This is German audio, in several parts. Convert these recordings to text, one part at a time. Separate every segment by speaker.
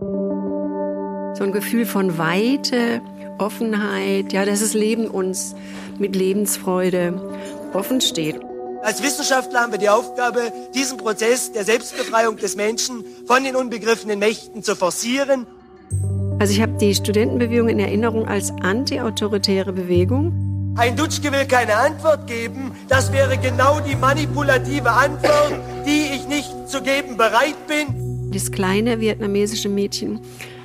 Speaker 1: So ein Gefühl von Weite, Offenheit, ja, dass das Leben uns mit Lebensfreude offen steht.
Speaker 2: Als Wissenschaftler haben wir die Aufgabe, diesen Prozess der Selbstbefreiung des Menschen von den unbegriffenen Mächten zu forcieren.
Speaker 1: Also ich habe die Studentenbewegung in Erinnerung als antiautoritäre Bewegung.
Speaker 2: Ein Dutschke will keine Antwort geben. Das wäre genau die manipulative Antwort, die ich nicht zu geben bereit bin.
Speaker 1: Das kleine vietnamesische Mädchen,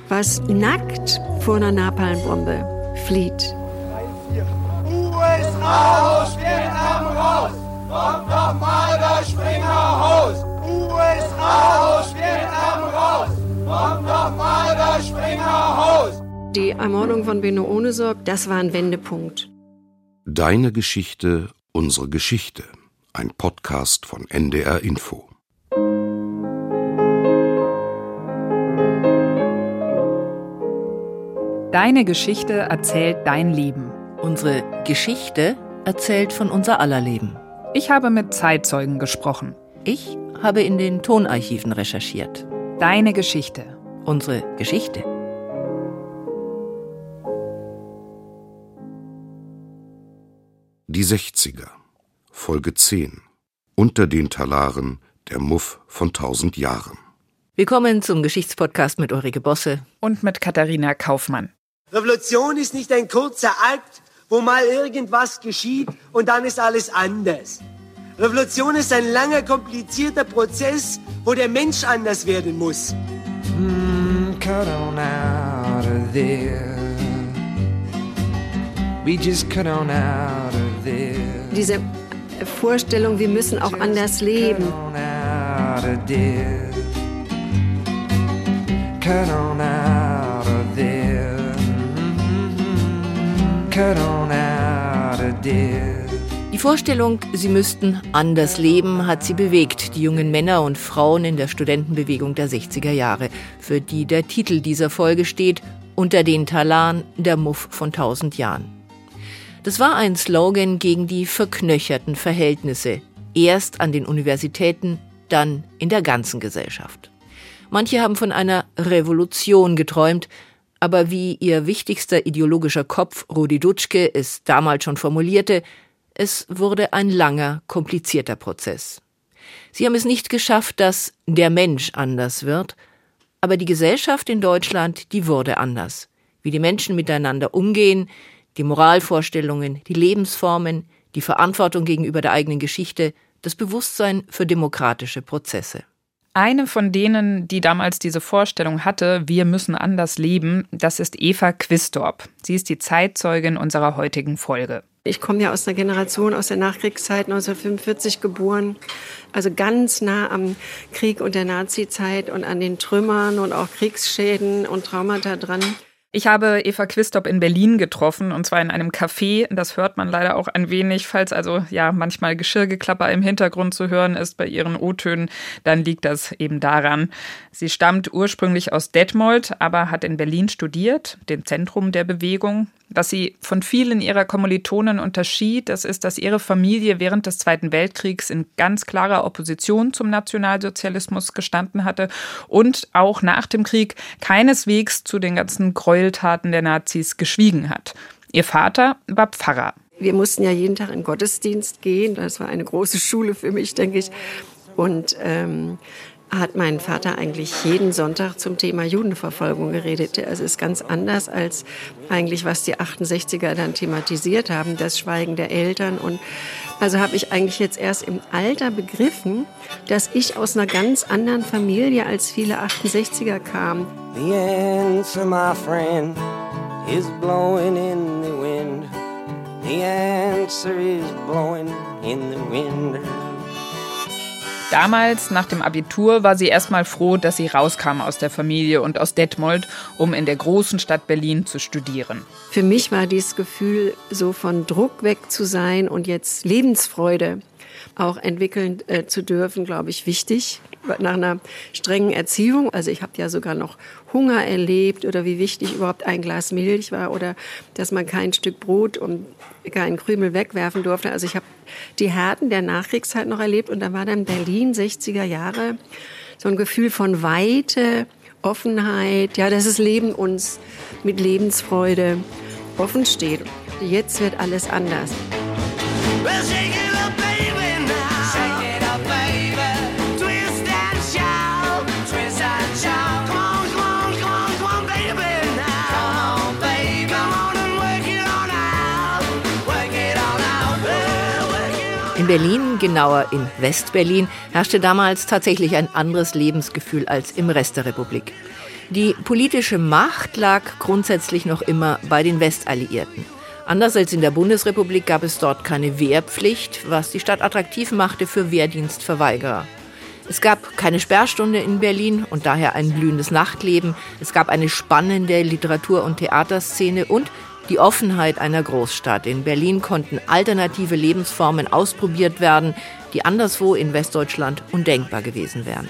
Speaker 1: was nackt vor einer Napalmbombe flieht.
Speaker 3: USA aus Vietnam raus! Kommt doch mal das Springerhaus! USA aus Vietnam raus! Kommt doch mal das Springerhaus!
Speaker 1: Die Ermordung von Benno Ohnesorg, das war ein Wendepunkt.
Speaker 4: Deine Geschichte, unsere Geschichte. Ein Podcast von NDR Info.
Speaker 5: Deine Geschichte erzählt dein Leben.
Speaker 6: Unsere Geschichte erzählt von unser aller Leben.
Speaker 5: Ich habe mit Zeitzeugen gesprochen.
Speaker 6: Ich habe in den Tonarchiven recherchiert.
Speaker 5: Deine Geschichte.
Speaker 6: Unsere Geschichte.
Speaker 4: Die 60er. Folge 10. Unter den Talaren der Muff von tausend Jahren.
Speaker 6: Willkommen zum Geschichtspodcast mit Ulrike Bosse
Speaker 5: und mit Katharina Kaufmann.
Speaker 2: Revolution ist nicht ein kurzer Akt, wo mal irgendwas geschieht und dann ist alles anders. Revolution ist ein langer, komplizierter Prozess, wo der Mensch anders werden muss.
Speaker 7: Mm, cut on out of there. We just cut on out of there.
Speaker 1: Diese Vorstellung, wir müssen auch anders leben.
Speaker 7: Cut on out of there. Cut on out
Speaker 6: Die Vorstellung, sie müssten anders leben, hat sie bewegt, die jungen Männer und Frauen in der Studentenbewegung der 60er Jahre, für die der Titel dieser Folge steht, Unter den Talaren der Muff von tausend Jahren. Das war ein Slogan gegen die verknöcherten Verhältnisse, erst an den Universitäten, dann in der ganzen Gesellschaft. Manche haben von einer Revolution geträumt, aber wie ihr wichtigster ideologischer Kopf Rudi Dutschke es damals schon formulierte, es wurde ein langer, komplizierter Prozess. Sie haben es nicht geschafft, dass der Mensch anders wird, aber die Gesellschaft in Deutschland, die wurde anders. Wie die Menschen miteinander umgehen, die Moralvorstellungen, die Lebensformen, die Verantwortung gegenüber der eigenen Geschichte, das Bewusstsein für demokratische Prozesse.
Speaker 5: Eine von denen, die damals diese Vorstellung hatte, wir müssen anders leben, das ist Eva Quistorp. Sie ist die Zeitzeugin unserer heutigen Folge.
Speaker 1: Ich komme ja aus einer Generation aus der Nachkriegszeit, 1945 geboren, also ganz nah am Krieg und der Nazizeit und an den Trümmern und auch Kriegsschäden und Traumata dran.
Speaker 5: Ich habe Eva Quistorp in Berlin getroffen und zwar in einem Café. Das hört man leider auch ein wenig, falls also ja manchmal Geschirrgeklapper im Hintergrund zu hören ist bei ihren O-Tönen, dann liegt das eben daran. Sie stammt ursprünglich aus Detmold, aber hat in Berlin studiert, dem Zentrum der Bewegung. Was sie von vielen ihrer Kommilitonen unterschied, das ist, dass ihre Familie während des Zweiten Weltkriegs in ganz klarer Opposition zum Nationalsozialismus gestanden hatte und auch nach dem Krieg keineswegs zu den ganzen Gräueltaten der Nazis geschwiegen hat. Ihr Vater war Pfarrer.
Speaker 1: Wir mussten ja jeden Tag in den Gottesdienst gehen. Das war eine große Schule für mich, denke ich. Und ähm, hat mein Vater eigentlich jeden Sonntag zum Thema Judenverfolgung geredet. Also ist ganz anders als eigentlich, was die 68er dann thematisiert haben, das Schweigen der Eltern. Und also habe ich eigentlich jetzt erst im Alter begriffen, dass ich aus einer ganz anderen Familie als viele 68er kam.
Speaker 7: The answer, my friend, is blowing in the wind. The answer is blowing in the wind.
Speaker 5: Damals, nach dem Abitur, war sie erstmal froh, dass sie rauskam aus der Familie und aus Detmold, um in der großen Stadt Berlin zu studieren.
Speaker 1: Für mich war dieses Gefühl, so von Druck weg zu sein und jetzt Lebensfreude auch entwickeln äh, zu dürfen, glaube ich, wichtig. Nach einer strengen Erziehung, also ich habe ja sogar noch Hunger erlebt oder wie wichtig überhaupt ein Glas Milch war oder dass man kein Stück Brot und keinen Krümel wegwerfen durfte. Also ich habe die Härten der Nachkriegszeit noch erlebt und da war dann Berlin 60er Jahre so ein Gefühl von Weite, Offenheit, ja, dass das Leben uns mit Lebensfreude offen steht. Jetzt wird alles anders.
Speaker 6: In Berlin, genauer in Westberlin, herrschte damals tatsächlich ein anderes Lebensgefühl als im Rest der Republik. Die politische Macht lag grundsätzlich noch immer bei den Westalliierten. Anders als in der Bundesrepublik gab es dort keine Wehrpflicht, was die Stadt attraktiv machte für Wehrdienstverweigerer. Es gab keine Sperrstunde in Berlin und daher ein blühendes Nachtleben. Es gab eine spannende Literatur- und Theaterszene und die Offenheit einer Großstadt. In Berlin konnten alternative Lebensformen ausprobiert werden, die anderswo in Westdeutschland undenkbar gewesen wären.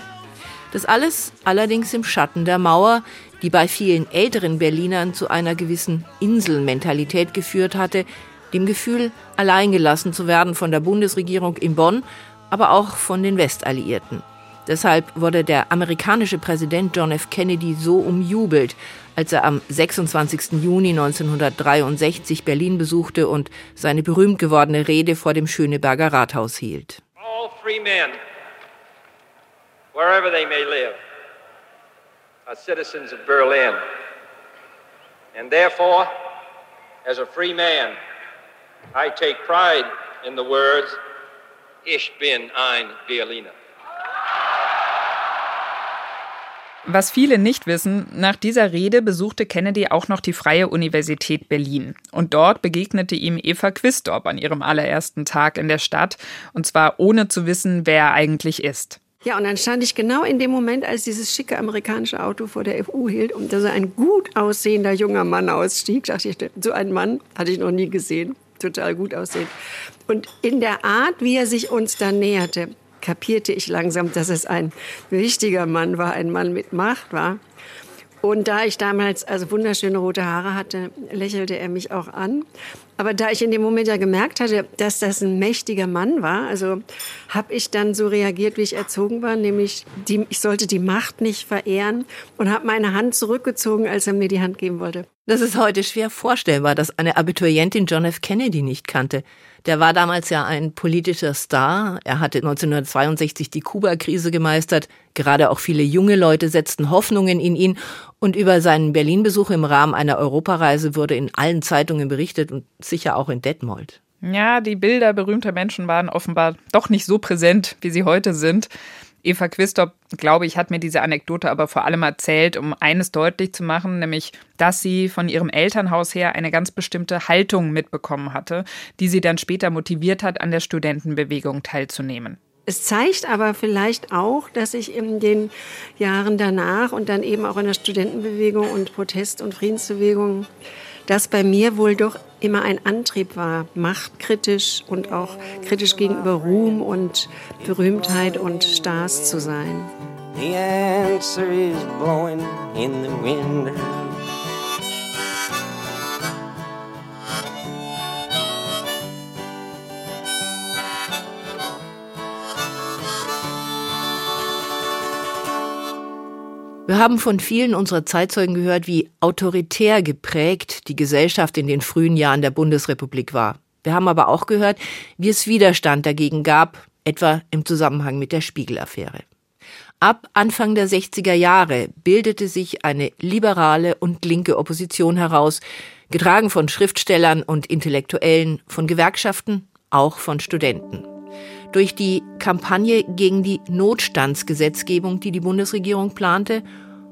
Speaker 6: Das alles allerdings im Schatten der Mauer, die bei vielen älteren Berlinern zu einer gewissen Inselmentalität geführt hatte, dem Gefühl, alleingelassen zu werden von der Bundesregierung in Bonn, aber auch von den Westalliierten. Deshalb wurde der amerikanische Präsident John F. Kennedy so umjubelt, als er am 26. Juni 1963 Berlin besuchte und seine berühmt gewordene Rede vor dem Schöneberger Rathaus hielt.
Speaker 8: All free men, wherever they may live, are citizens of Berlin. And therefore, as a free man, I take pride in the words, Ich bin ein Berliner.
Speaker 5: Was viele nicht wissen, nach dieser Rede besuchte Kennedy auch noch die Freie Universität Berlin. Und dort begegnete ihm Eva Quistorp an ihrem allerersten Tag in der Stadt, und zwar ohne zu wissen, wer er eigentlich ist.
Speaker 1: Ja, und dann stand ich genau in dem Moment, als dieses schicke amerikanische Auto vor der FU hielt und da so ein gut aussehender junger Mann ausstieg. Dachte ich, so einen Mann hatte ich noch nie gesehen. Total gut aussehend. Und in der Art, wie er sich uns dann näherte, kapierte ich langsam, dass es ein wichtiger Mann war, ein Mann mit Macht war. Und da ich damals also wunderschöne rote Haare hatte, lächelte er mich auch an. Aber da ich in dem Moment ja gemerkt hatte, dass das ein mächtiger Mann war, also habe ich dann so reagiert, wie ich erzogen war, nämlich die, ich sollte die Macht nicht verehren und habe meine Hand zurückgezogen, als er mir die Hand geben wollte.
Speaker 6: Das ist heute schwer vorstellbar, dass eine Abiturientin John F. Kennedy nicht kannte. Der war damals ja ein politischer Star. Er hatte 1962 die Kuba-Krise gemeistert. Gerade auch viele junge Leute setzten Hoffnungen in ihn. Und über seinen Berlin-Besuch im Rahmen einer Europareise wurde in allen Zeitungen berichtet und sicher auch in Detmold.
Speaker 5: Ja, die Bilder berühmter Menschen waren offenbar doch nicht so präsent, wie sie heute sind. Eva Quistorp, glaube ich, hat mir diese Anekdote aber vor allem erzählt, um eines deutlich zu machen, nämlich, dass sie von ihrem Elternhaus her eine ganz bestimmte Haltung mitbekommen hatte, die sie dann später motiviert hat, an der Studentenbewegung teilzunehmen.
Speaker 1: Es zeigt aber vielleicht auch, dass ich in den Jahren danach und dann eben auch in der Studentenbewegung und Protest- und Friedensbewegung das bei mir wohl doch immer ein Antrieb war, machtkritisch und auch kritisch gegenüber Ruhm und Berühmtheit und Stars zu sein. The answer is blowing in the wind. Wir haben von vielen unserer Zeitzeugen gehört, wie autoritär geprägt die Gesellschaft in den frühen Jahren der Bundesrepublik war. Wir haben aber auch gehört, wie es Widerstand dagegen gab, etwa im Zusammenhang mit der Spiegel-Affäre. Ab Anfang der 60er Jahre bildete sich eine liberale und linke Opposition heraus, getragen von Schriftstellern und Intellektuellen, von Gewerkschaften, auch von Studenten. Durch die Kampagne gegen die Notstandsgesetzgebung, die die Bundesregierung plante,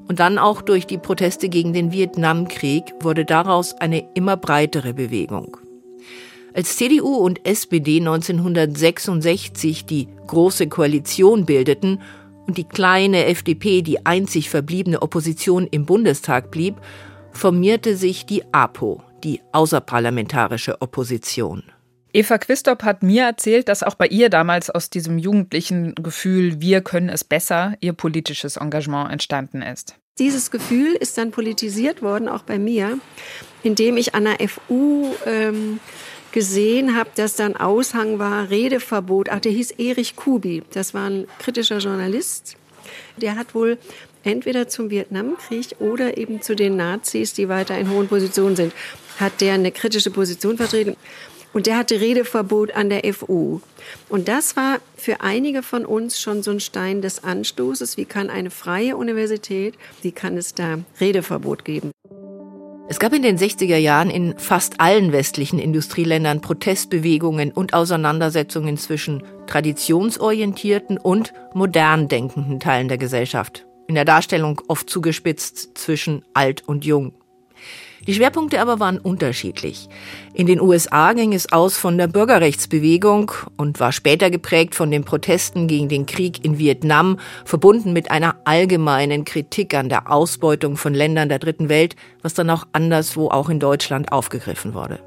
Speaker 1: und dann auch durch die Proteste gegen den Vietnamkrieg wurde daraus eine immer breitere Bewegung. Als CDU und SPD 1966 die Große Koalition bildeten und die kleine FDP die einzig verbliebene Opposition im Bundestag blieb, formierte sich die APO, die außerparlamentarische Opposition.
Speaker 5: Eva Quistorp hat mir erzählt, dass auch bei ihr damals aus diesem jugendlichen Gefühl, wir können es besser, ihr politisches Engagement entstanden ist.
Speaker 1: Dieses Gefühl ist dann politisiert worden, auch bei mir, indem ich an der FU ähm, gesehen habe, dass da ein Aushang war, Redeverbot. Ach, der hieß Erich Kubi. Das war ein kritischer Journalist. Der hat wohl entweder zum Vietnamkrieg oder eben zu den Nazis, die weiter in hohen Positionen sind, hat der eine kritische Position vertreten. Und der hatte Redeverbot an der FU. Und das war für einige von uns schon so ein Stein des Anstoßes. Wie kann eine freie Universität, wie kann es da Redeverbot geben?
Speaker 6: Es gab in den 60er Jahren in fast allen westlichen Industrieländern Protestbewegungen und Auseinandersetzungen zwischen traditionsorientierten und modern denkenden Teilen der Gesellschaft. In der Darstellung oft zugespitzt zwischen alt und jung. Die Schwerpunkte aber waren unterschiedlich. In den USA ging es aus von der Bürgerrechtsbewegung und war später geprägt von den Protesten gegen den Krieg in Vietnam, verbunden mit einer allgemeinen Kritik an der Ausbeutung von Ländern der dritten Welt, was dann auch anderswo auch in Deutschland aufgegriffen wurde.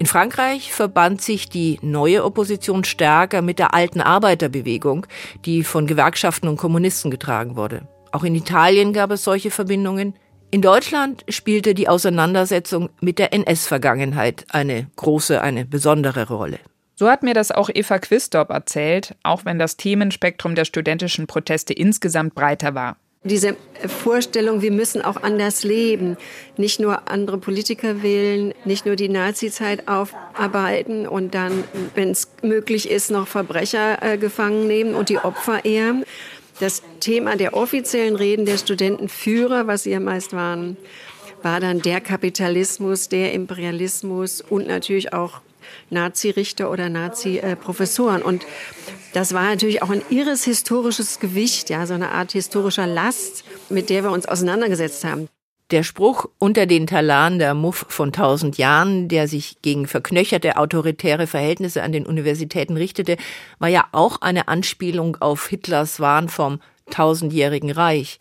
Speaker 6: In Frankreich verband sich die neue Opposition stärker mit der alten Arbeiterbewegung, die von Gewerkschaften und Kommunisten getragen wurde. Auch in Italien gab es solche Verbindungen. In Deutschland spielte die Auseinandersetzung mit der NS-Vergangenheit eine große, eine besondere Rolle.
Speaker 5: So hat mir das auch Eva Quistorp erzählt, auch wenn das Themenspektrum der studentischen Proteste insgesamt breiter war.
Speaker 1: Diese Vorstellung, wir müssen auch anders leben, nicht nur andere Politiker wählen, nicht nur die Nazizeit aufarbeiten und dann, wenn es möglich ist, noch Verbrecher äh, gefangen nehmen und die Opfer ehren, das Thema der offiziellen Reden der Studentenführer, was sie ja meist waren, war dann der Kapitalismus, der Imperialismus und natürlich auch Nazi-Richter oder Nazi-Professoren. Und das war natürlich auch ein irres historisches Gewicht, ja, so eine Art historischer Last, mit der wir uns auseinandergesetzt haben.
Speaker 6: Der Spruch unter den Talaren der Muff von tausend Jahren, der sich gegen verknöcherte autoritäre Verhältnisse an den Universitäten richtete, war ja auch eine Anspielung auf Hitlers Wahn vom tausendjährigen Reich.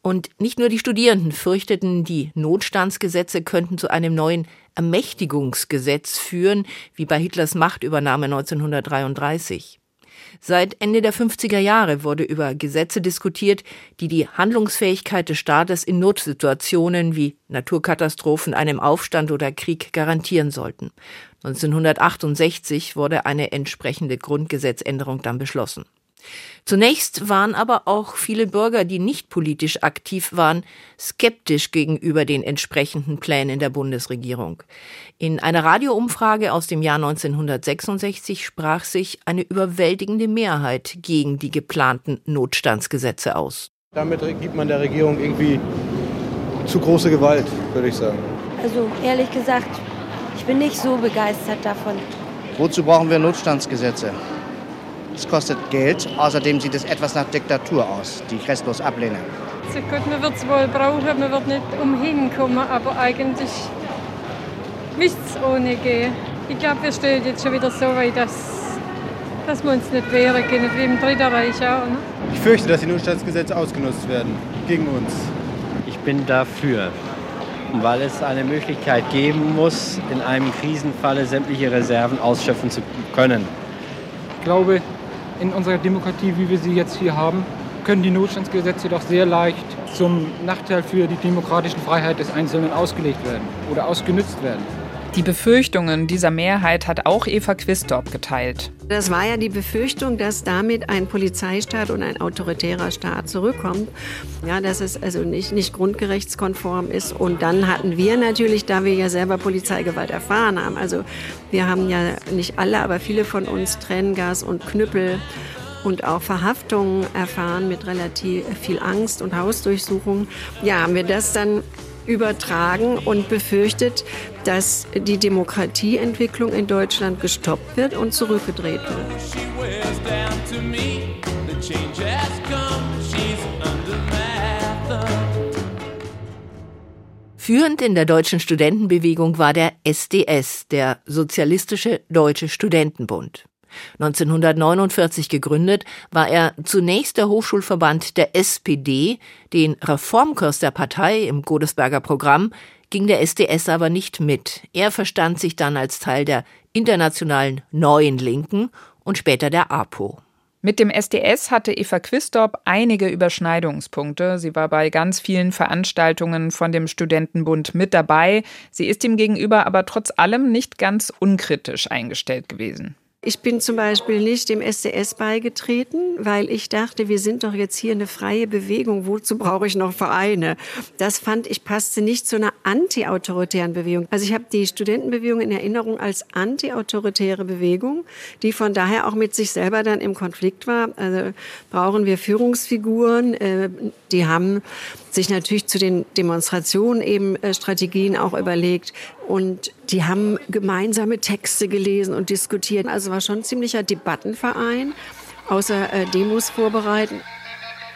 Speaker 6: Und nicht nur die Studierenden fürchteten, die Notstandsgesetze könnten zu einem neuen Ermächtigungsgesetz führen, wie bei Hitlers Machtübernahme 1933. Seit Ende der 50er Jahre wurde über Gesetze diskutiert, die die Handlungsfähigkeit des Staates in Notsituationen wie Naturkatastrophen, einem Aufstand oder Krieg garantieren sollten. 1968 wurde eine entsprechende Grundgesetzänderung dann beschlossen. Zunächst waren aber auch viele Bürger, die nicht politisch aktiv waren, skeptisch gegenüber den entsprechenden Plänen der Bundesregierung. In einer Radioumfrage aus dem Jahr 1966 sprach sich eine überwältigende Mehrheit gegen die geplanten Notstandsgesetze aus.
Speaker 9: Damit gibt man der Regierung irgendwie zu große Gewalt, würde ich sagen.
Speaker 10: Also ehrlich gesagt, ich bin nicht so begeistert davon.
Speaker 11: Wozu brauchen wir Notstandsgesetze? Es kostet Geld. Außerdem sieht es etwas nach Diktatur aus, die ich restlos ablehne.
Speaker 12: So gut, man wird es wohl brauchen, man wird nicht umhin kommen, aber eigentlich müsste es ohne gehen. Ich glaube, wir stehen jetzt schon wieder so weit, dass, dass wir uns nicht wehren können, wie im Dritten Reich auch. Ne?
Speaker 9: Ich fürchte, dass die Notstandsgesetze ausgenutzt werden gegen uns.
Speaker 13: Ich bin dafür, weil es eine Möglichkeit geben muss, in einem Krisenfalle sämtliche Reserven ausschöpfen zu können.
Speaker 14: Ich glaube, in unserer Demokratie, wie wir sie jetzt hier haben, können die Notstandsgesetze doch sehr leicht zum Nachteil für die demokratischen Freiheit des Einzelnen ausgelegt werden oder ausgenützt werden.
Speaker 5: Die Befürchtungen dieser Mehrheit hat auch Eva Quistorp geteilt.
Speaker 1: Das war ja die Befürchtung, dass damit ein Polizeistaat und ein autoritärer Staat zurückkommt. Ja, dass es also nicht, nicht grundgerechtskonform ist. Und dann hatten wir natürlich, da wir ja selber Polizeigewalt erfahren haben, also wir haben ja nicht alle, aber viele von uns Tränengas und Knüppel und auch Verhaftungen erfahren mit relativ viel Angst und Hausdurchsuchung. Ja, haben wir das dann übertragen und befürchtet, dass die Demokratieentwicklung in Deutschland gestoppt wird und zurückgedreht wird.
Speaker 6: Führend in der deutschen Studentenbewegung war der SDS, der Sozialistische Deutsche Studentenbund. 1949 gegründet, war er zunächst der Hochschulverband der SPD. Den Reformkurs der Partei im Godesberger Programm ging der SDS aber nicht mit. Er verstand sich dann als Teil der internationalen Neuen Linken und später der APO.
Speaker 5: Mit dem SDS hatte Eva Quistorp einige Überschneidungspunkte. Sie war bei ganz vielen Veranstaltungen von dem Studentenbund mit dabei. Sie ist ihm gegenüber aber trotz allem nicht ganz unkritisch eingestellt gewesen.
Speaker 1: Ich bin zum Beispiel nicht dem SDS beigetreten, weil ich dachte, wir sind doch jetzt hier eine freie Bewegung. Wozu brauche ich noch Vereine? Das fand ich passte nicht zu einer antiautoritären Bewegung. Also ich habe die Studentenbewegung in Erinnerung als antiautoritäre Bewegung, die von daher auch mit sich selber dann im Konflikt war. Also brauchen wir Führungsfiguren, äh, die haben sich natürlich zu den Demonstrationen eben äh, Strategien auch überlegt und die haben gemeinsame Texte gelesen und diskutiert. Also war schon ein ziemlicher Debattenverein, außer äh, Demos vorbereiten.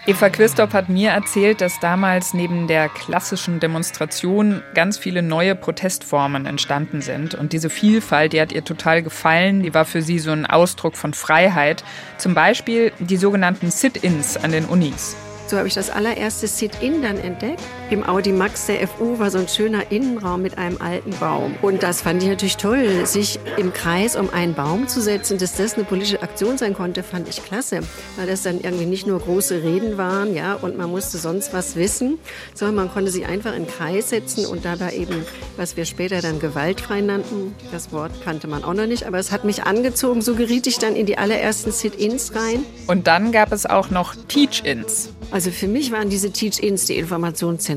Speaker 5: Eva Quistorp hat mir erzählt, dass damals neben der klassischen Demonstration ganz viele neue Protestformen entstanden sind. Und diese Vielfalt, die hat ihr total gefallen. Die war für sie so ein Ausdruck von Freiheit. Zum Beispiel die sogenannten Sit-ins an den Unis.
Speaker 1: So habe ich das allererste Sit-In dann entdeckt. Im Audi Max der FU war so ein schöner Innenraum mit einem alten Baum. Und das fand ich natürlich toll, sich im Kreis um einen Baum zu setzen, dass das eine politische Aktion sein konnte, fand ich klasse. Weil das dann irgendwie nicht nur große Reden waren, ja, und man musste sonst was wissen, sondern man konnte sich einfach in den Kreis setzen und dabei eben, was wir später dann gewaltfrei nannten, das Wort kannte man auch noch nicht, aber es hat mich angezogen. So geriet ich dann in die allerersten Sit-Ins rein.
Speaker 5: Und dann gab es auch noch Teach-Ins.
Speaker 1: Also für mich waren diese Teach-Ins die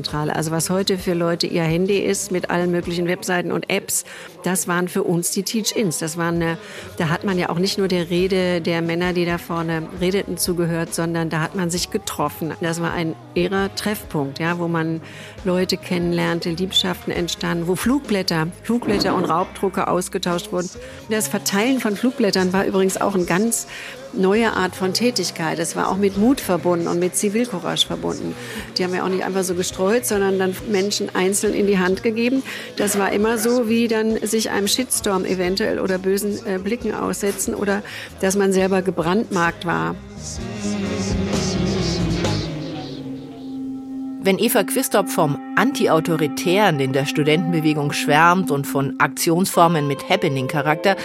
Speaker 1: Informationszentrale. Also was heute für Leute ihr Handy ist mit allen möglichen Webseiten und Apps, das waren für uns die Teach-Ins. Das waren eine, da hat man ja auch nicht nur der Rede der Männer, die da vorne redeten, zugehört, sondern da hat man sich getroffen. Das war ein ihrer Treffpunkt, ja, wo man Leute kennenlernte, Liebschaften entstanden, wo Flugblätter, Flugblätter und Raubdrucke ausgetauscht wurden. Das Verteilen von Flugblättern war übrigens auch ein ganz neue Art von Tätigkeit. Es war auch mit Mut verbunden und mit Zivilcourage verbunden. Die haben ja auch nicht einfach so gestreut, sondern dann Menschen einzeln in die Hand gegeben. Das war immer so, wie dann sich einem Shitstorm eventuell oder bösen äh, Blicken aussetzen oder dass man selber gebrandmarkt war.
Speaker 6: Wenn Eva Quistorp vom Anti-Autoritären in der Studentenbewegung schwärmt und von Aktionsformen mit Happening-Charakter,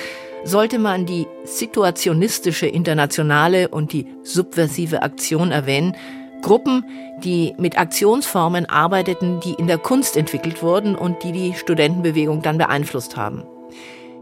Speaker 6: sollte man die situationistische Internationale und die subversive Aktion erwähnen, Gruppen, die mit Aktionsformen arbeiteten, die in der Kunst entwickelt wurden und die die Studentenbewegung dann beeinflusst haben.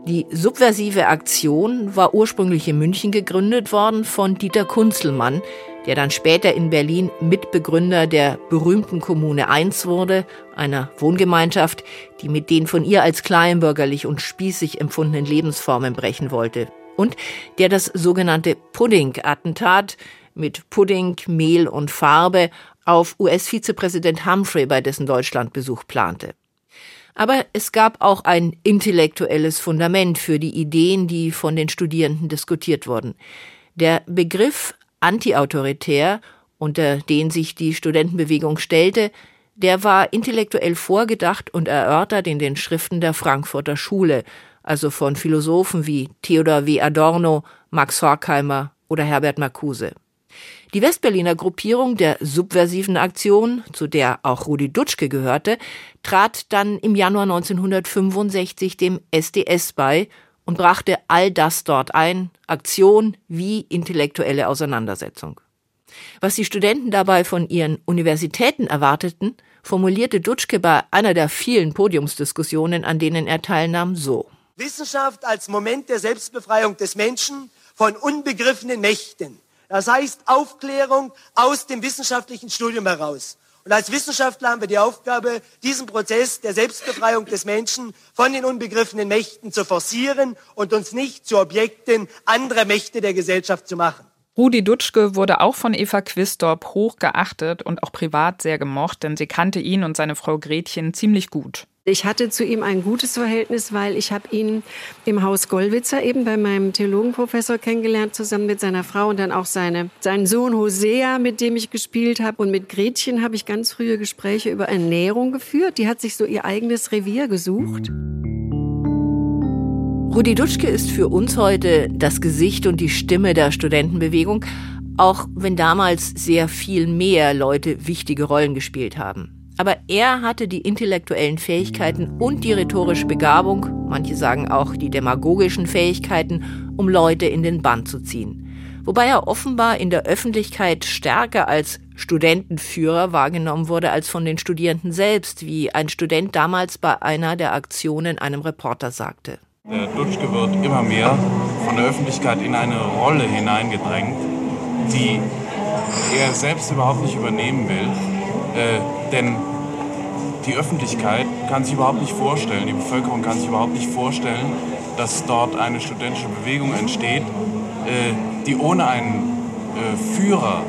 Speaker 6: Die subversive Aktion war ursprünglich in München gegründet worden von Dieter Kunzelmann, der dann später in Berlin Mitbegründer der berühmten Kommune 1 wurde, einer Wohngemeinschaft, die mit den von ihr als kleinbürgerlich und spießig empfundenen Lebensformen brechen wollte. Und der das sogenannte Pudding-Attentat mit Pudding, Mehl und Farbe auf US-Vizepräsident Humphrey bei dessen Deutschlandbesuch plante. Aber es gab auch ein intellektuelles Fundament für die Ideen, die von den Studierenden diskutiert wurden. Der Begriff antiautoritär, unter den sich die Studentenbewegung stellte, der war intellektuell vorgedacht und erörtert in den Schriften der Frankfurter Schule, also von Philosophen wie Theodor W. Adorno, Max Horkheimer oder Herbert Marcuse. Die Westberliner Gruppierung der subversiven Aktion, zu der auch Rudi Dutschke gehörte, trat dann im Januar 1965 dem SDS bei und brachte all das dort ein, Aktion wie intellektuelle Auseinandersetzung. Was die Studenten dabei von ihren Universitäten erwarteten, formulierte Dutschke bei einer der vielen Podiumsdiskussionen, an denen er teilnahm, so.
Speaker 2: Wissenschaft als Moment der Selbstbefreiung des Menschen von unbegriffenen Mächten. Das heißt Aufklärung aus dem wissenschaftlichen Studium heraus. Und als Wissenschaftler haben wir die Aufgabe, diesen Prozess der Selbstbefreiung des Menschen von den unbegriffenen Mächten zu forcieren und uns nicht zu Objekten anderer Mächte der Gesellschaft zu machen.
Speaker 5: Rudi Dutschke wurde auch von Eva Quistorp hoch geachtet und auch privat sehr gemocht, denn sie kannte ihn und seine Frau Gretchen ziemlich gut.
Speaker 1: Ich hatte zu ihm ein gutes Verhältnis, weil ich habe ihn im Haus Gollwitzer eben bei meinem Theologenprofessor kennengelernt, zusammen mit seiner Frau und dann auch seine, seinen Sohn Hosea, mit dem ich gespielt habe. Und mit Gretchen habe ich ganz frühe Gespräche über Ernährung geführt. Die hat sich so ihr eigenes Revier gesucht.
Speaker 6: Rudi Dutschke ist für uns heute das Gesicht und die Stimme der Studentenbewegung, auch wenn damals sehr viel mehr Leute wichtige Rollen gespielt haben. Aber er hatte die intellektuellen Fähigkeiten und die rhetorische Begabung, manche sagen auch die demagogischen Fähigkeiten, um Leute in den Bann zu ziehen. Wobei er offenbar in der Öffentlichkeit stärker als Studentenführer wahrgenommen wurde als von den Studierenden selbst, wie ein Student damals bei einer der Aktionen einem Reporter sagte.
Speaker 15: Der Dutschke wird immer mehr von der Öffentlichkeit in eine Rolle hineingedrängt, die er selbst überhaupt nicht übernehmen will. Äh, denn die Öffentlichkeit kann sich überhaupt nicht vorstellen, die Bevölkerung kann sich überhaupt nicht vorstellen, dass dort eine studentische Bewegung entsteht, äh, die ohne einen äh, Führer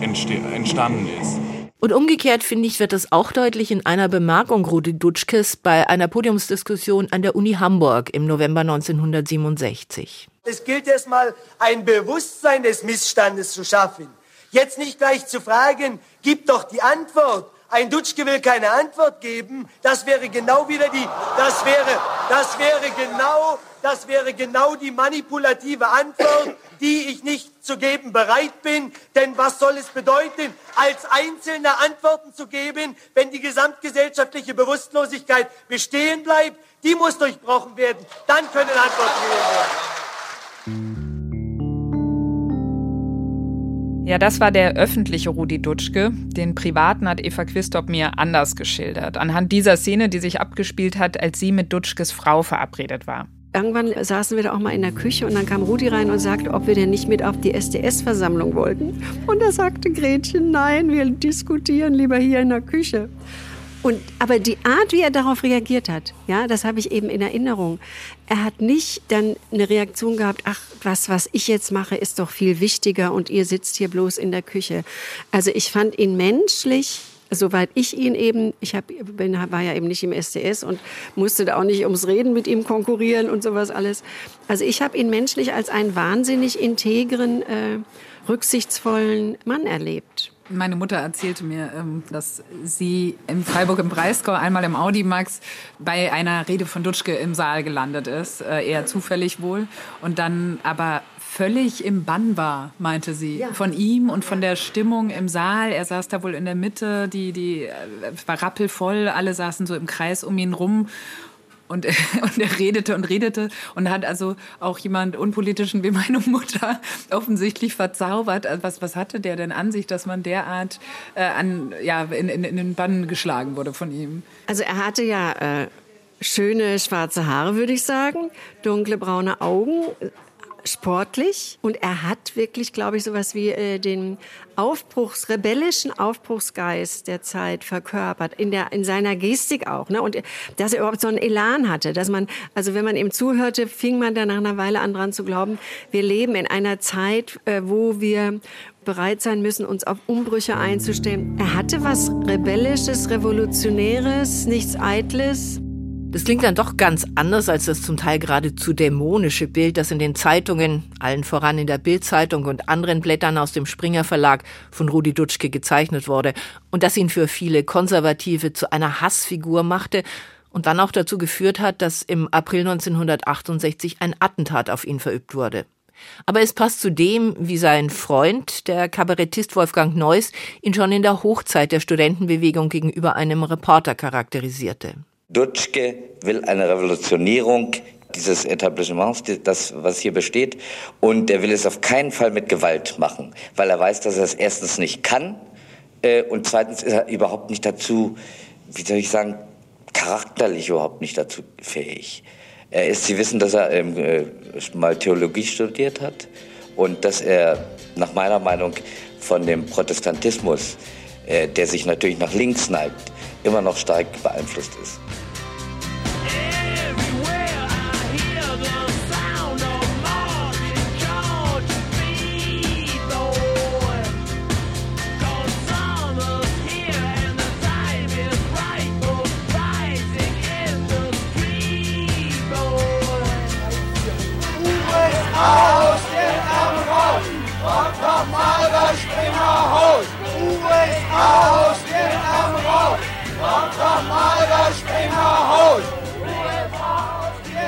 Speaker 15: entstanden ist.
Speaker 6: Und umgekehrt, finde ich, wird das auch deutlich in einer Bemerkung Rudi Dutschkes bei einer Podiumsdiskussion an der Uni Hamburg im November 1967.
Speaker 2: Es gilt erstmal, ein Bewusstsein des Missstandes zu schaffen. Jetzt nicht gleich zu fragen, gib doch die Antwort. Ein Dutschke will keine Antwort geben. Das wäre genau wieder die, das wäre, das wäre genau das wäre genau die manipulative Antwort, die ich nicht zu geben bereit bin. Denn was soll es bedeuten, als Einzelne Antworten zu geben, wenn die gesamtgesellschaftliche Bewusstlosigkeit bestehen bleibt? Die muss durchbrochen werden. Dann können Antworten gegeben werden.
Speaker 5: Ja, das war der öffentliche Rudi Dutschke. Den privaten hat Eva Quistorp mir anders geschildert. Anhand dieser Szene, die sich abgespielt hat, als sie mit Dutschkes Frau verabredet war.
Speaker 1: Irgendwann saßen wir da auch mal in der Küche und dann kam Rudi rein und sagte, ob wir denn nicht mit auf die SDS-Versammlung wollten. Und da sagte Gretchen, nein, wir diskutieren lieber hier in der Küche. Und, aber die Art, wie er darauf reagiert hat, ja, das habe ich eben in Erinnerung. Er hat nicht dann eine Reaktion gehabt, ach, was, was ich jetzt mache, ist doch viel wichtiger und ihr sitzt hier bloß in der Küche. Also ich fand ihn menschlich soweit ich ihn eben, ich hab, bin, war ja eben nicht im SDS und musste da auch nicht ums Reden mit ihm konkurrieren und sowas alles. Also ich habe ihn menschlich als einen wahnsinnig integren, äh, rücksichtsvollen Mann erlebt.
Speaker 5: Meine Mutter erzählte mir, ähm, dass sie in Freiburg im Breisgau einmal im Audimax bei einer Rede von Dutschke im Saal gelandet ist, äh, eher zufällig wohl, und dann aber völlig im Bann war, meinte sie. Ja. Von ihm und von der Stimmung im Saal. Er saß da wohl in der Mitte, die, die äh, war rappelvoll, alle saßen so im Kreis um ihn rum. Und, und er redete und redete und hat also auch jemand Unpolitischen wie meine Mutter offensichtlich verzaubert. Also was, was hatte der denn an sich, dass man derart äh, an, ja, in, in, in den Bann geschlagen wurde von ihm?
Speaker 1: Also er hatte ja äh, schöne schwarze Haare, würde ich sagen, dunkle braune Augen, sportlich und er hat wirklich, glaube ich, sowas wie äh, den Aufbruchs, rebellischen Aufbruchsgeist der Zeit verkörpert, in, der, in seiner Gestik auch. Ne? Und dass er überhaupt so einen Elan hatte, dass man, also wenn man ihm zuhörte, fing man dann nach einer Weile an dran zu glauben, wir leben in einer Zeit, äh, wo wir bereit sein müssen, uns auf Umbrüche einzustellen. Er hatte was Rebellisches, Revolutionäres, nichts Eitles.
Speaker 6: Das klingt dann doch ganz anders als das zum Teil geradezu dämonische Bild, das in den Zeitungen, allen voran in der Bildzeitung und anderen Blättern aus dem Springer Verlag von Rudi Dutschke gezeichnet wurde und das ihn für viele Konservative zu einer Hassfigur machte und dann auch dazu geführt hat, dass im April 1968 ein Attentat auf ihn verübt wurde. Aber es passt zu dem, wie sein Freund, der Kabarettist Wolfgang Neuss, ihn schon in der Hochzeit der Studentenbewegung gegenüber einem Reporter charakterisierte.
Speaker 16: Dutschke will eine Revolutionierung dieses Etablissements, das, was hier besteht. Und er will es auf keinen Fall mit Gewalt machen, weil er weiß, dass er es erstens nicht kann äh, und zweitens ist er überhaupt nicht dazu, wie soll ich sagen, charakterlich überhaupt nicht dazu fähig. Er ist, Sie wissen, dass er ähm, äh, mal Theologie studiert hat und dass er nach meiner Meinung von dem Protestantismus, äh, der sich natürlich nach links neigt, immer noch stark beeinflusst ist.
Speaker 3: USA aus den Armen raus! Kommt doch mal das Springerhaus!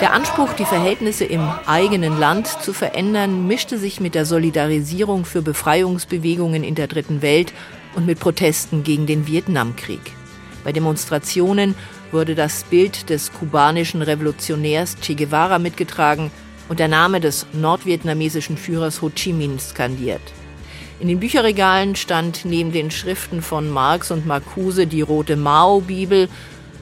Speaker 6: Der Anspruch, die Verhältnisse im eigenen Land zu verändern, mischte sich mit der Solidarisierung für Befreiungsbewegungen in der Dritten Welt und mit Protesten gegen den Vietnamkrieg. Bei Demonstrationen wurde das Bild des kubanischen Revolutionärs Che Guevara mitgetragen und der Name des nordvietnamesischen Führers Ho Chi Minh skandiert. In den Bücherregalen stand neben den Schriften von Marx und Marcuse die rote Mao-Bibel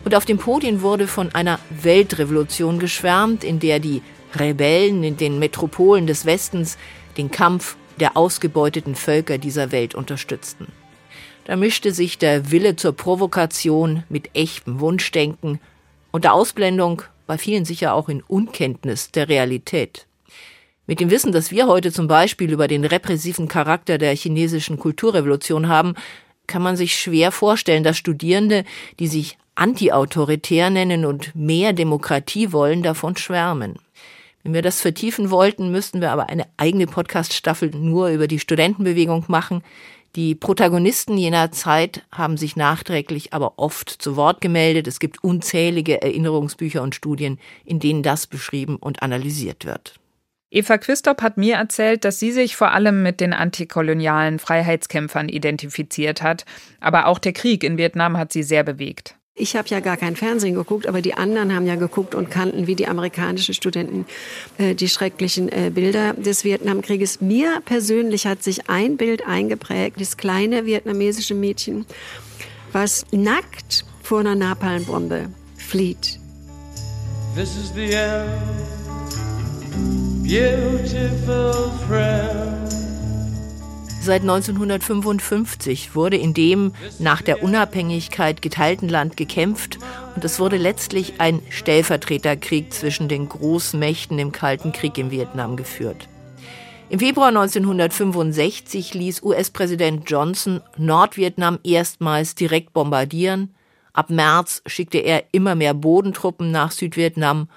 Speaker 6: und auf den Podien wurde von einer Weltrevolution geschwärmt, in der die Rebellen in den Metropolen des Westens den Kampf der ausgebeuteten Völker dieser Welt unterstützten. Da mischte sich der Wille zur Provokation mit echtem Wunschdenken und der Ausblendung bei vielen sicher auch in Unkenntnis der Realität. Mit dem Wissen, dass wir heute zum Beispiel über den repressiven Charakter der chinesischen Kulturrevolution haben, kann man sich schwer vorstellen, dass Studierende, die sich antiautoritär nennen und mehr Demokratie wollen, davon schwärmen. Wenn wir das vertiefen wollten, müssten wir aber eine eigene Podcast-Staffel nur über die Studentenbewegung machen. Die Protagonisten jener Zeit haben sich nachträglich aber oft zu Wort gemeldet. Es gibt unzählige Erinnerungsbücher und Studien, in denen das beschrieben und analysiert wird.
Speaker 5: Eva Quistop hat mir erzählt, dass sie sich vor allem mit den antikolonialen Freiheitskämpfern identifiziert hat, aber auch der Krieg in Vietnam hat sie sehr bewegt.
Speaker 1: Ich habe ja gar kein Fernsehen geguckt, aber die anderen haben ja geguckt und kannten wie die amerikanischen Studenten äh, die schrecklichen äh, Bilder des Vietnamkrieges. Mir persönlich hat sich ein Bild eingeprägt, das kleine vietnamesische Mädchen, was nackt vor einer Napalmbombe flieht. This is the end.
Speaker 6: Seit 1955 wurde in dem nach der Unabhängigkeit geteilten Land gekämpft und es wurde letztlich ein Stellvertreterkrieg zwischen den Großmächten im Kalten Krieg in Vietnam geführt. Im Februar 1965 ließ US-Präsident Johnson Nordvietnam erstmals direkt bombardieren. Ab März schickte er immer mehr Bodentruppen nach Südvietnam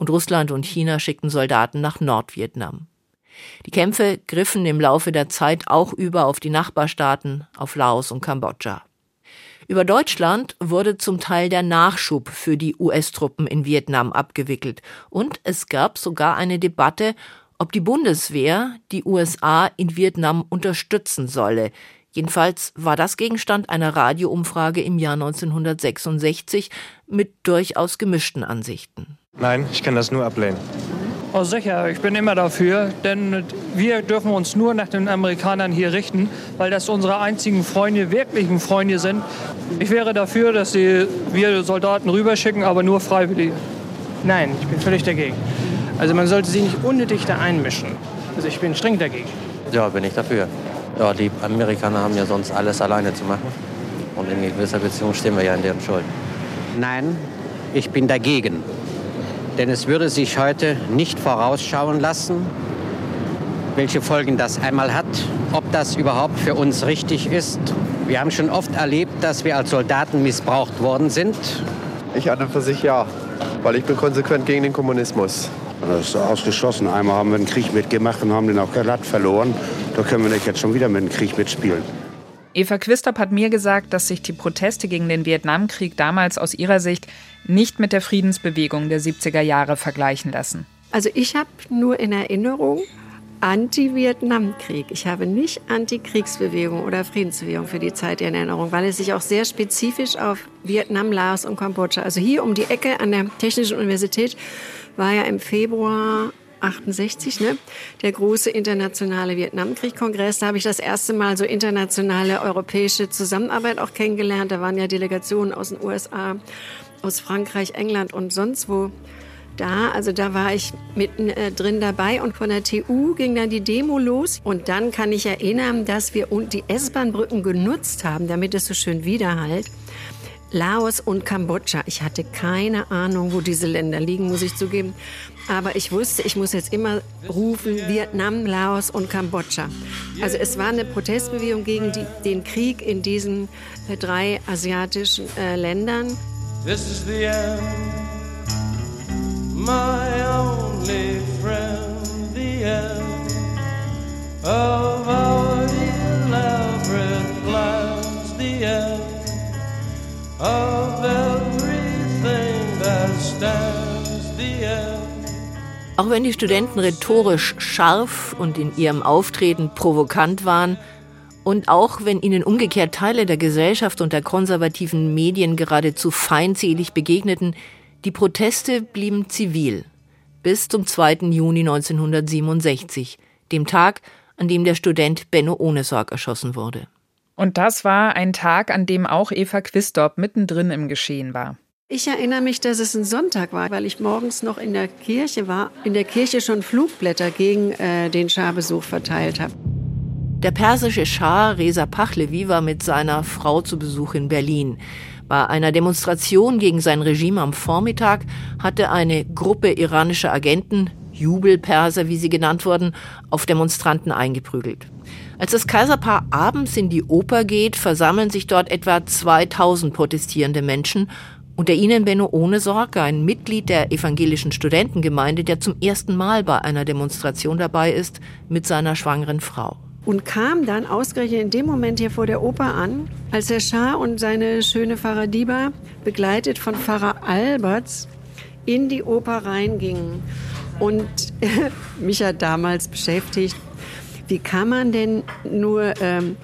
Speaker 6: und Russland und China schickten Soldaten nach Nordvietnam. Die Kämpfe griffen im Laufe der Zeit auch über auf die Nachbarstaaten, auf Laos und Kambodscha. Über Deutschland wurde zum Teil der Nachschub für die US-Truppen in Vietnam abgewickelt und es gab sogar eine Debatte, ob die Bundeswehr die USA in Vietnam unterstützen solle. Jedenfalls war das Gegenstand einer Radioumfrage im Jahr 1966 mit durchaus gemischten Ansichten.
Speaker 17: Nein, ich kann das nur ablehnen.
Speaker 14: Oh, sicher, ich bin immer dafür, denn wir dürfen uns nur nach den Amerikanern hier richten, weil das unsere einzigen Freunde, wirklichen Freunde sind. Ich wäre dafür, dass sie, wir Soldaten rüberschicken, aber nur freiwillig.
Speaker 18: Nein, ich bin völlig dagegen. Also man sollte sie nicht unnötig da einmischen. Also ich bin streng dagegen.
Speaker 13: Ja, bin ich dafür. Ja, die Amerikaner haben ja sonst alles alleine zu machen. Und in gewisser Beziehung stehen wir ja in deren Schuld.
Speaker 19: Nein, ich bin dagegen. Denn es würde sich heute nicht vorausschauen lassen, welche Folgen das einmal hat, ob das überhaupt für uns richtig ist. Wir haben schon oft erlebt, dass wir als Soldaten missbraucht worden sind.
Speaker 17: Ich an und für sich ja, weil ich bin konsequent gegen den Kommunismus.
Speaker 20: Das ist ausgeschlossen. Einmal haben wir einen Krieg mitgemacht und haben den auch glatt verloren. Da können wir nicht jetzt schon wieder mit dem Krieg mitspielen.
Speaker 5: Eva Quistop hat mir gesagt, dass sich die Proteste gegen den Vietnamkrieg damals aus ihrer Sicht nicht mit der Friedensbewegung der 70er Jahre vergleichen lassen.
Speaker 1: Also ich habe nur in Erinnerung Anti-Vietnamkrieg. Ich habe nicht Antikriegsbewegung oder Friedensbewegung für die Zeit in Erinnerung, weil es sich auch sehr spezifisch auf Vietnam, Laos und Kambodscha, also hier um die Ecke an der Technischen Universität, war ja im Februar 68, ne? der große internationale Vietnamkrieg-Kongress. Da habe ich das erste Mal so internationale europäische Zusammenarbeit auch kennengelernt. Da waren ja Delegationen aus den USA, aus Frankreich, England und sonst wo da. Also da war ich mitten äh, drin dabei und von der TU ging dann die Demo los. Und dann kann ich erinnern, dass wir die S-Bahn-Brücken genutzt haben, damit es so schön widerhallt. Laos und Kambodscha. Ich hatte keine Ahnung, wo diese Länder liegen, muss ich zugeben. Aber ich wusste, ich muss jetzt immer rufen, Vietnam, Laos und Kambodscha. Also es war eine Protestbewegung gegen die, den Krieg in diesen äh, drei asiatischen äh, Ländern. This is the end, my only friend, the end of our elaborate plans, the end Auch wenn die Studenten rhetorisch scharf und in ihrem Auftreten provokant waren, und auch wenn ihnen umgekehrt Teile der Gesellschaft und der konservativen Medien geradezu feindselig begegneten, die Proteste blieben zivil bis zum 2. Juni 1967, dem Tag, an dem der Student Benno Ohnesorg erschossen wurde.
Speaker 5: Und das war ein Tag, an dem auch Eva Quistorp mittendrin im Geschehen war.
Speaker 1: Ich erinnere mich, dass es ein Sonntag war, weil ich morgens noch in der Kirche war, in der Kirche schon Flugblätter gegen äh, den Scharbesuch verteilt habe.
Speaker 6: Der persische Schah Reza Pahlavi war mit seiner Frau zu Besuch in Berlin. Bei einer Demonstration gegen sein Regime am Vormittag hatte eine Gruppe iranischer Agenten, Jubelperser wie sie genannt wurden, auf Demonstranten eingeprügelt. Als das Kaiserpaar abends in die Oper geht, versammeln sich dort etwa 2000 protestierende Menschen unter ihnen Benno Ohnesorge, ein Mitglied der evangelischen Studentengemeinde, der zum ersten Mal bei einer Demonstration dabei ist, mit seiner schwangeren Frau.
Speaker 1: Und kam dann ausgerechnet in dem Moment hier vor der Oper an, als der Schah und seine schöne Pfarrer Diba, begleitet von Pfarrer Alberts, in die Oper reingingen. Und mich hat damals beschäftigt, wie kann man denn nur ähm,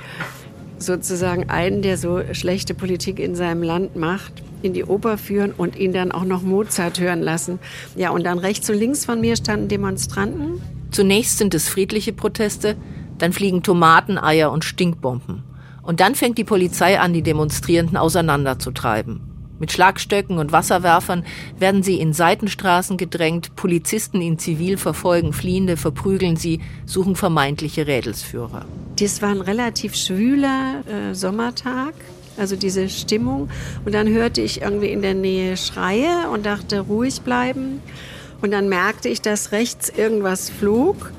Speaker 1: sozusagen einen, der so schlechte Politik in seinem Land macht, in die Oper führen und ihn dann auch noch Mozart hören lassen. Ja, und dann rechts und links von mir standen Demonstranten.
Speaker 6: Zunächst sind es friedliche Proteste, dann fliegen Tomaten, Eier und Stinkbomben. Und dann fängt die Polizei an, die Demonstrierenden auseinanderzutreiben. Mit Schlagstöcken und Wasserwerfern werden sie in Seitenstraßen gedrängt, Polizisten in Zivil verfolgen Fliehende, verprügeln sie, suchen vermeintliche Rädelsführer.
Speaker 1: Das war ein relativ schwüler äh, Sommertag also diese Stimmung. Und dann hörte ich irgendwie in der Nähe Schreie und dachte, ruhig bleiben. Und dann merkte ich, dass rechts irgendwas flog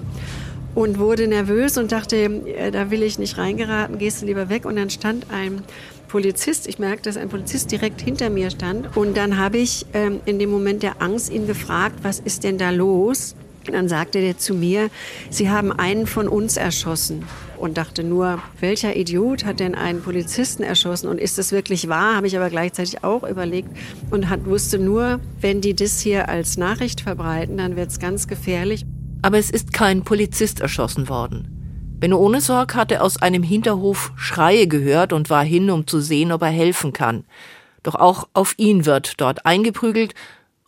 Speaker 1: und wurde nervös und dachte, äh, da will ich nicht reingeraten, gehst du lieber weg. Und dann stand ein Polizist, ich merkte, dass ein Polizist direkt hinter mir stand. Und dann habe ich ähm, in dem Moment der Angst ihn gefragt, was ist denn da los? Und dann sagte der zu mir, Sie haben einen von uns erschossen. Und dachte nur, welcher Idiot hat denn einen Polizisten erschossen? Und ist das wirklich wahr? Habe ich aber gleichzeitig auch überlegt und hat, wusste nur, wenn die das hier als Nachricht verbreiten, dann wird es ganz gefährlich.
Speaker 6: Aber es ist kein Polizist erschossen worden. Benno Ohnesorg hatte aus einem Hinterhof Schreie gehört und war hin, um zu sehen, ob er helfen kann. Doch auch auf ihn wird dort eingeprügelt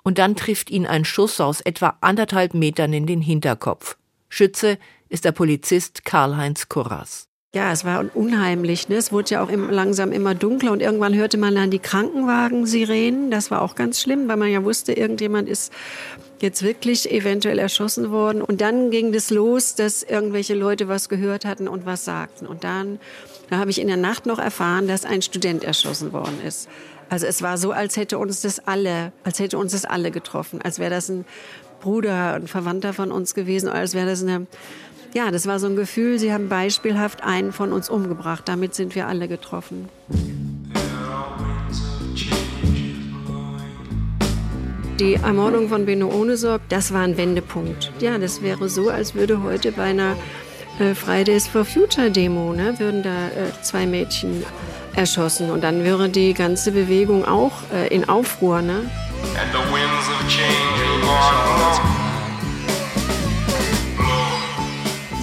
Speaker 6: und dann trifft ihn ein Schuss aus etwa anderthalb Metern in den Hinterkopf. Schütze ist der Polizist Karl-Heinz Kurras.
Speaker 1: Ja, es war unheimlich. Ne? Es wurde ja auch im, langsam immer dunkler und irgendwann hörte man dann die Krankenwagen-Sirenen. Das war auch ganz schlimm, weil man ja wusste, irgendjemand ist jetzt wirklich eventuell erschossen worden. Und dann ging das los, dass irgendwelche Leute was gehört hatten und was sagten. Und dann, dann habe ich in der Nacht noch erfahren, dass ein Student erschossen worden ist. Also es war so, als hätte uns das alle, als hätte uns das alle getroffen, als wäre das ein Bruder, ein Verwandter von uns gewesen, als wäre das eine, ja, das war so ein Gefühl, sie haben beispielhaft einen von uns umgebracht. Damit sind wir alle getroffen. Die Ermordung von Benno Ohnesorg, das war ein Wendepunkt. Ja, das wäre so, als würde heute bei einer äh, Fridays for Future Demo, ne, würden da äh, zwei Mädchen erschossen. Und dann wäre die ganze Bewegung auch äh, in Aufruhr. Ne?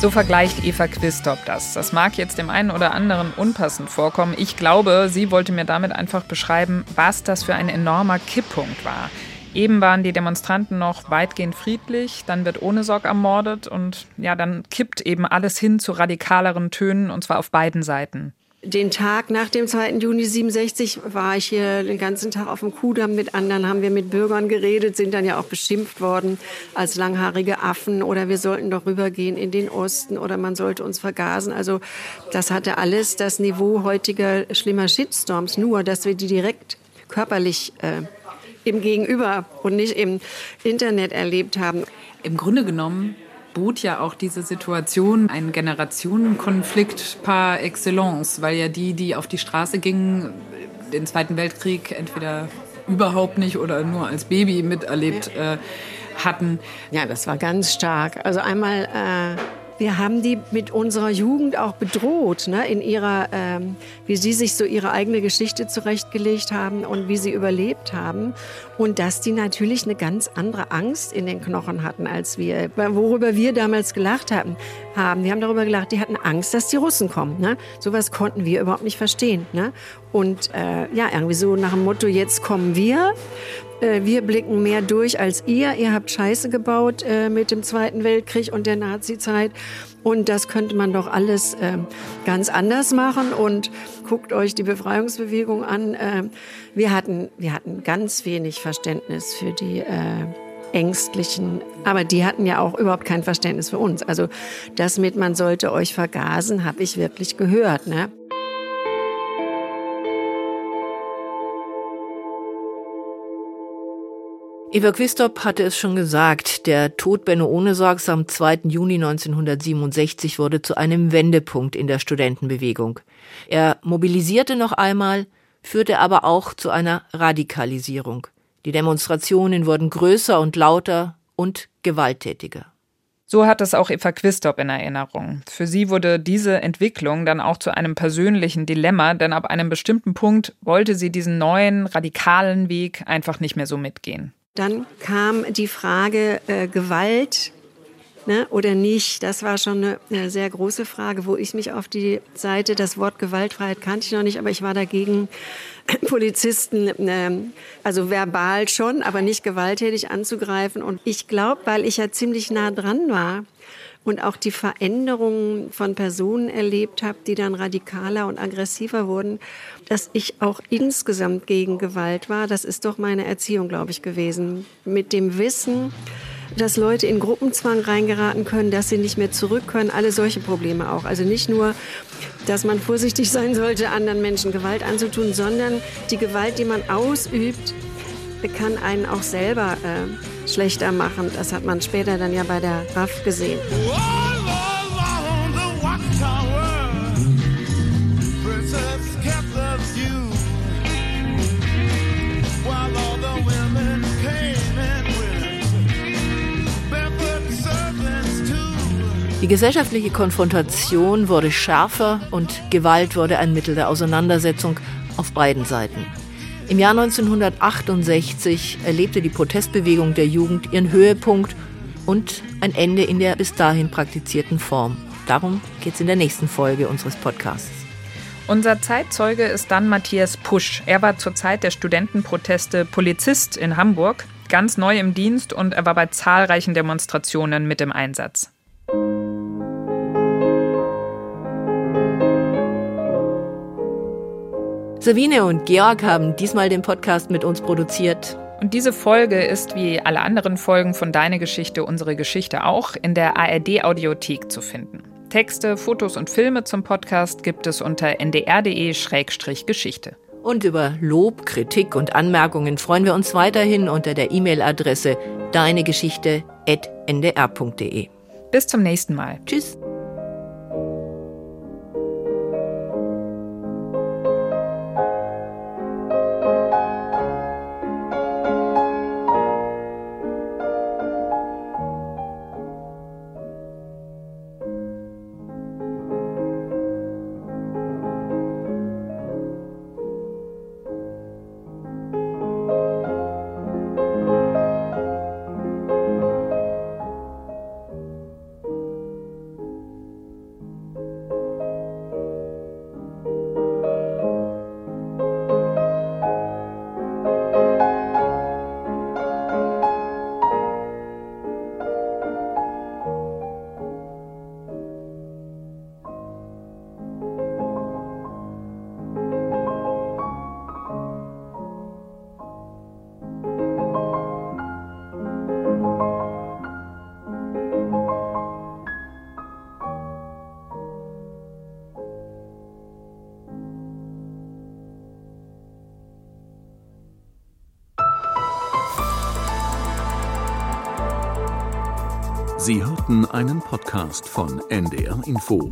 Speaker 5: So vergleicht Eva Quistorp das. Das mag jetzt dem einen oder anderen unpassend vorkommen. Ich glaube, sie wollte mir damit einfach beschreiben, was das für ein enormer Kipppunkt war. Eben waren die Demonstranten noch weitgehend friedlich, dann wird ohne Sorg ermordet und ja, dann kippt eben alles hin zu radikaleren Tönen und zwar auf beiden Seiten
Speaker 1: den Tag nach dem 2. Juni 67 war ich hier den ganzen Tag auf dem Kudamm mit anderen, haben wir mit Bürgern geredet, sind dann ja auch beschimpft worden als langhaarige Affen oder wir sollten doch rübergehen in den Osten oder man sollte uns vergasen. Also das hatte alles das Niveau heutiger schlimmer Shitstorms, nur dass wir die direkt körperlich äh, im Gegenüber und nicht im Internet erlebt haben.
Speaker 5: Im Grunde genommen bot ja auch diese Situation einen Generationenkonflikt par excellence, weil ja die, die auf die Straße gingen, den Zweiten Weltkrieg entweder überhaupt nicht oder nur als Baby miterlebt äh, hatten.
Speaker 1: Ja, das war ganz stark. Also einmal äh wir haben die mit unserer Jugend auch bedroht, ne, in ihrer, ähm, wie sie sich so ihre eigene Geschichte zurechtgelegt haben und wie sie überlebt haben. Und dass die natürlich eine ganz andere Angst in den Knochen hatten als wir. Worüber wir damals gelacht hatten, haben. Wir haben darüber gelacht, die hatten Angst, dass die Russen kommen. Ne? Sowas konnten wir überhaupt nicht verstehen. Ne? Und äh, ja, irgendwie so nach dem Motto, jetzt kommen wir. Äh, wir blicken mehr durch als ihr. Ihr habt Scheiße gebaut äh, mit dem Zweiten Weltkrieg und der Nazizeit. Und das könnte man doch alles äh, ganz anders machen. Und guckt euch die Befreiungsbewegung an. Äh, wir, hatten, wir hatten ganz wenig Verständnis für die äh, Ängstlichen. Aber die hatten ja auch überhaupt kein Verständnis für uns. Also das mit, man sollte euch vergasen, habe ich wirklich gehört. Ne?
Speaker 6: Eva Quistorp hatte es schon gesagt, der Tod Benno Ohnesorgs am 2. Juni 1967 wurde zu einem Wendepunkt in der Studentenbewegung. Er mobilisierte noch einmal, führte aber auch zu einer Radikalisierung. Die Demonstrationen wurden größer und lauter und gewalttätiger.
Speaker 5: So hat es auch Eva Quistorp in Erinnerung. Für sie wurde diese Entwicklung dann auch zu einem persönlichen Dilemma, denn ab einem bestimmten Punkt wollte sie diesen neuen, radikalen Weg einfach nicht mehr so mitgehen.
Speaker 1: Dann kam die Frage äh, Gewalt ne, oder nicht. Das war schon eine, eine, sehr große Frage, wo ich mich auf die Seite, das Wort Gewaltfreiheit kannte ich noch nicht, aber ich war dagegen, Polizisten, äh, also verbal schon, aber nicht gewalttätig anzugreifen. Und ich glaube, weil ich ja ziemlich nah dran war, und auch die Veränderungen von Personen erlebt habe, die dann radikaler und aggressiver wurden, dass ich auch insgesamt gegen Gewalt war. Das ist doch meine Erziehung, glaube ich, gewesen. Mit dem Wissen, dass Leute in Gruppenzwang reingeraten können, dass sie nicht mehr zurück können, alle solche Probleme auch. Also nicht nur, dass man vorsichtig sein sollte, anderen Menschen Gewalt anzutun, sondern die Gewalt, die man ausübt, kann einen auch selber äh, schlechter machen. Das hat man später dann ja bei der RAF gesehen.
Speaker 6: Die gesellschaftliche Konfrontation wurde schärfer und Gewalt wurde ein Mittel der Auseinandersetzung auf beiden Seiten. Im Jahr 1968 erlebte die Protestbewegung der Jugend ihren Höhepunkt und ein Ende in der bis dahin praktizierten Form. Darum geht es in der nächsten Folge unseres Podcasts.
Speaker 5: Unser Zeitzeuge ist dann Matthias Pusch. Er war zur Zeit der Studentenproteste Polizist in Hamburg, ganz neu im Dienst und er war bei zahlreichen Demonstrationen mit im Einsatz.
Speaker 6: Sabine und Georg haben diesmal den Podcast mit uns produziert.
Speaker 5: Und diese Folge ist wie alle anderen Folgen von Deine Geschichte, unsere Geschichte auch in der ARD Audiothek zu finden. Texte, Fotos und Filme zum Podcast gibt es unter ndr.de-geschichte.
Speaker 6: Und über Lob, Kritik und Anmerkungen freuen wir uns weiterhin unter der E-Mail-Adresse deinegeschichte.ndr.de.
Speaker 5: Bis zum nächsten Mal.
Speaker 6: Tschüss.
Speaker 21: Sie hörten einen Podcast von NDR Info.